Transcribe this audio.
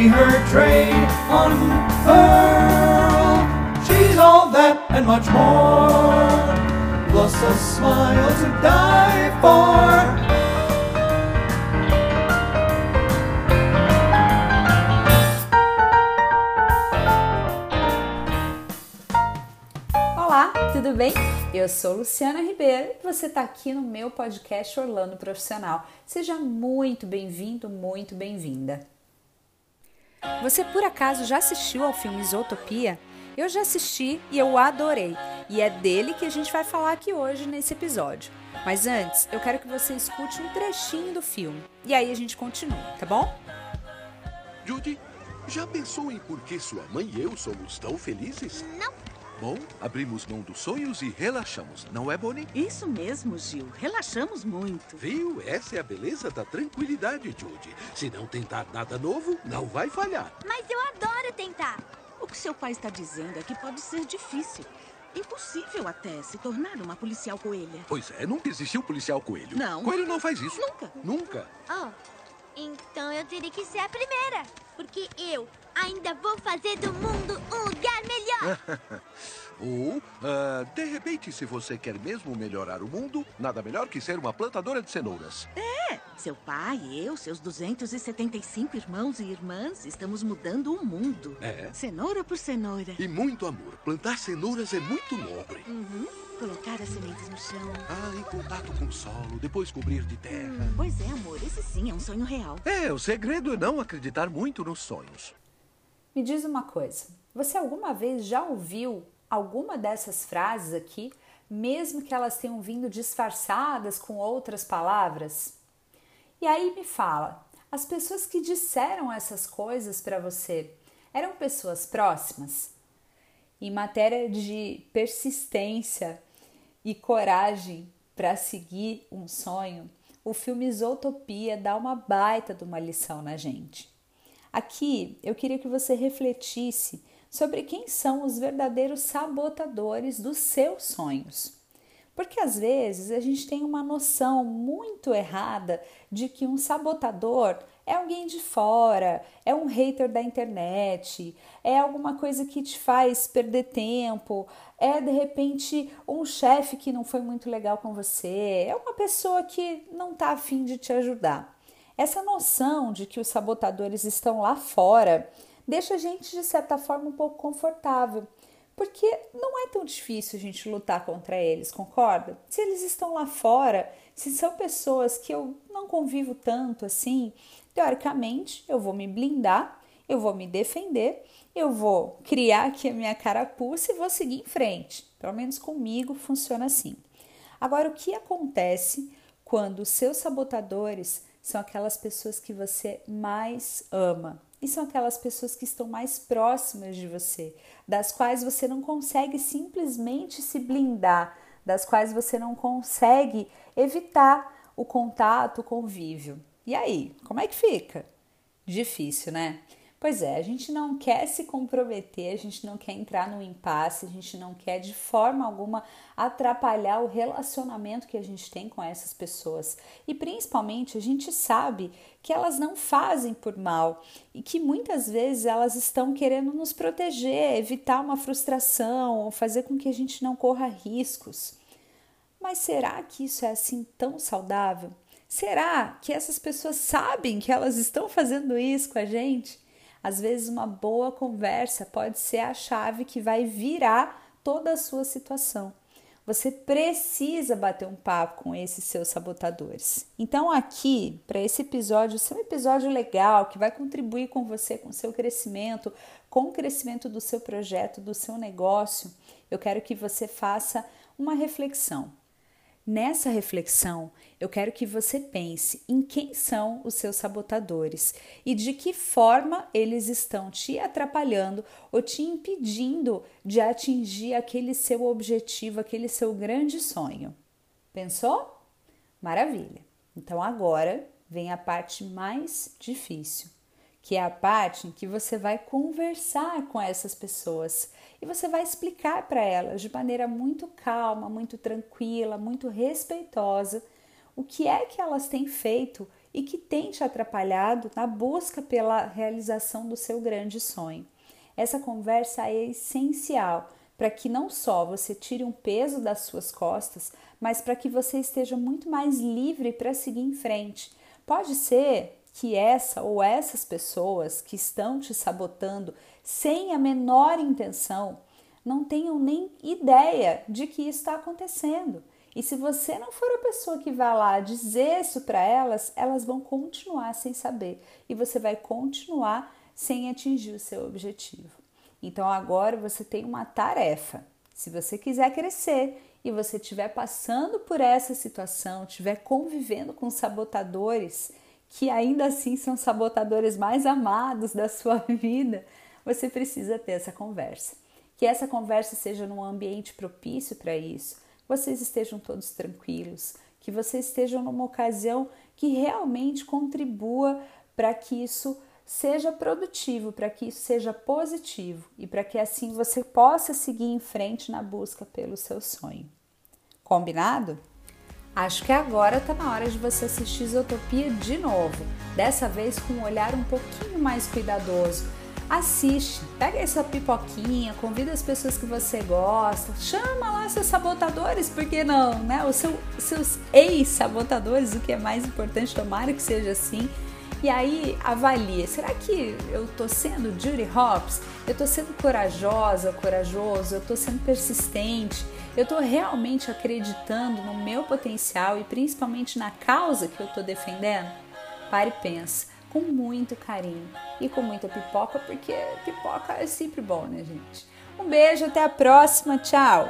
see her trade unfurl. She's all that and much more, plus a smile to die for. Olá, tudo bem? Eu sou Luciana Ribeiro e você está aqui no meu podcast Orlando Profissional. Seja muito bem-vindo, muito bem-vinda. Você por acaso já assistiu ao filme Isotopia? Eu já assisti e eu adorei, e é dele que a gente vai falar aqui hoje nesse episódio. Mas antes, eu quero que você escute um trechinho do filme e aí a gente continua, tá bom? Judy, já pensou em por que sua mãe e eu somos tão felizes? Não. Bom, abrimos mão dos sonhos e relaxamos, não é, Bonnie? Isso mesmo, Gil. Relaxamos muito. Viu? Essa é a beleza da tranquilidade, Judy. Se não tentar nada novo, não vai falhar. Mas eu adoro tentar. O que seu pai está dizendo é que pode ser difícil. Impossível até se tornar uma policial coelha. Pois é, nunca existiu policial coelho. Não. Coelho não faz isso. Nunca. Nunca. Oh, então eu teria que ser a primeira. Porque eu ainda vou fazer do mundo um lugar melhor. Ou, ah, de repente, se você quer mesmo melhorar o mundo, nada melhor que ser uma plantadora de cenouras. Seu pai, eu, seus 275 irmãos e irmãs, estamos mudando o mundo. É. Cenoura por cenoura. E muito amor. Plantar cenouras é muito nobre. Uhum. Colocar as sementes no chão. Ah, em contato com o solo, depois cobrir de terra. Pois é, amor, esse sim é um sonho real. É, o segredo é não acreditar muito nos sonhos. Me diz uma coisa: você alguma vez já ouviu alguma dessas frases aqui, mesmo que elas tenham vindo disfarçadas com outras palavras? E aí me fala, as pessoas que disseram essas coisas para você eram pessoas próximas? Em matéria de persistência e coragem para seguir um sonho, o filme Isotopia dá uma baita de uma lição na gente. Aqui eu queria que você refletisse sobre quem são os verdadeiros sabotadores dos seus sonhos. Porque às vezes a gente tem uma noção muito errada de que um sabotador é alguém de fora, é um hater da internet, é alguma coisa que te faz perder tempo, é de repente um chefe que não foi muito legal com você, é uma pessoa que não está afim de te ajudar. Essa noção de que os sabotadores estão lá fora deixa a gente, de certa forma, um pouco confortável, porque não é tão difícil a gente lutar contra eles, concorda? Se eles estão lá fora, se são pessoas que eu não convivo tanto assim, teoricamente eu vou me blindar, eu vou me defender, eu vou criar aqui a minha carapuça e vou seguir em frente. Pelo menos comigo funciona assim. Agora, o que acontece quando os seus sabotadores são aquelas pessoas que você mais ama? E são aquelas pessoas que estão mais próximas de você, das quais você não consegue simplesmente se blindar, das quais você não consegue evitar o contato, o convívio. E aí, como é que fica? Difícil, né? Pois é, a gente não quer se comprometer, a gente não quer entrar no impasse, a gente não quer de forma alguma atrapalhar o relacionamento que a gente tem com essas pessoas. E principalmente a gente sabe que elas não fazem por mal e que muitas vezes elas estão querendo nos proteger, evitar uma frustração ou fazer com que a gente não corra riscos. Mas será que isso é assim tão saudável? Será que essas pessoas sabem que elas estão fazendo isso com a gente? Às vezes, uma boa conversa pode ser a chave que vai virar toda a sua situação. Você precisa bater um papo com esses seus sabotadores. Então, aqui, para esse episódio ser um episódio legal que vai contribuir com você, com o seu crescimento, com o crescimento do seu projeto, do seu negócio, eu quero que você faça uma reflexão. Nessa reflexão, eu quero que você pense em quem são os seus sabotadores e de que forma eles estão te atrapalhando ou te impedindo de atingir aquele seu objetivo, aquele seu grande sonho. Pensou? Maravilha! Então agora vem a parte mais difícil, que é a parte em que você vai conversar com essas pessoas e você vai explicar para elas de maneira muito calma, muito tranquila, muito respeitosa o que é que elas têm feito e que tem te atrapalhado na busca pela realização do seu grande sonho. Essa conversa é essencial para que não só você tire um peso das suas costas, mas para que você esteja muito mais livre para seguir em frente. Pode ser que essa ou essas pessoas que estão te sabotando sem a menor intenção não tenham nem ideia de que isso está acontecendo. E se você não for a pessoa que vai lá dizer isso para elas, elas vão continuar sem saber e você vai continuar sem atingir o seu objetivo. Então agora você tem uma tarefa. Se você quiser crescer e você estiver passando por essa situação, estiver convivendo com sabotadores, que ainda assim são sabotadores mais amados da sua vida, você precisa ter essa conversa. Que essa conversa seja num ambiente propício para isso, vocês estejam todos tranquilos, que vocês estejam numa ocasião que realmente contribua para que isso seja produtivo, para que isso seja positivo e para que assim você possa seguir em frente na busca pelo seu sonho. Combinado? Acho que agora está na hora de você assistir Isotopia de novo, dessa vez com um olhar um pouquinho mais cuidadoso. Assiste, pega essa pipoquinha, convida as pessoas que você gosta, chama lá seus sabotadores, por que não, né? Os seu, seus ex-sabotadores, o que é mais importante, tomara que seja assim. E aí avalie, será que eu tô sendo Judy Hopps? Eu tô sendo corajosa, corajoso, eu tô sendo persistente, eu tô realmente acreditando no meu potencial e principalmente na causa que eu tô defendendo? Pare e pensa, com muito carinho e com muita pipoca, porque pipoca é sempre bom, né, gente? Um beijo, até a próxima, tchau!